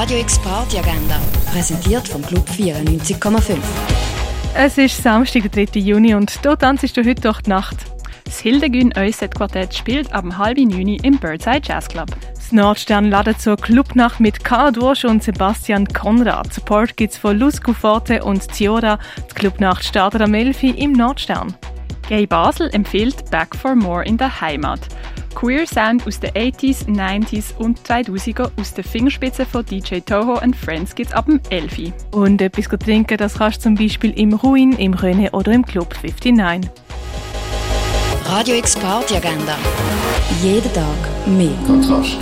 Radio X Party Agenda, präsentiert vom Club 94,5. Es ist Samstag, der 3. Juni und hier tanzt du heute durch die Nacht. Das Hildegün Euset Quartett spielt ab halb neun im Birdside Jazz Club. Das Nordstern ladet zur Clubnacht mit Karl Dorsch und Sebastian Konrad. Support gibt's von Luz Forte und Ziora. Die Clubnacht startet am 11 im Nordstern. Gay Basel empfiehlt Back for More in der Heimat. Queer Sound aus den 80s, 90s und 2000er aus den Fingerspitzen von DJ Toho and Friends gibt's ab dem 11. Und etwas trinken, das kannst du zum Beispiel im Ruin, im Röne oder im Club 59. Radio X Party Agenda. Jeden Tag mehr. Kontrast.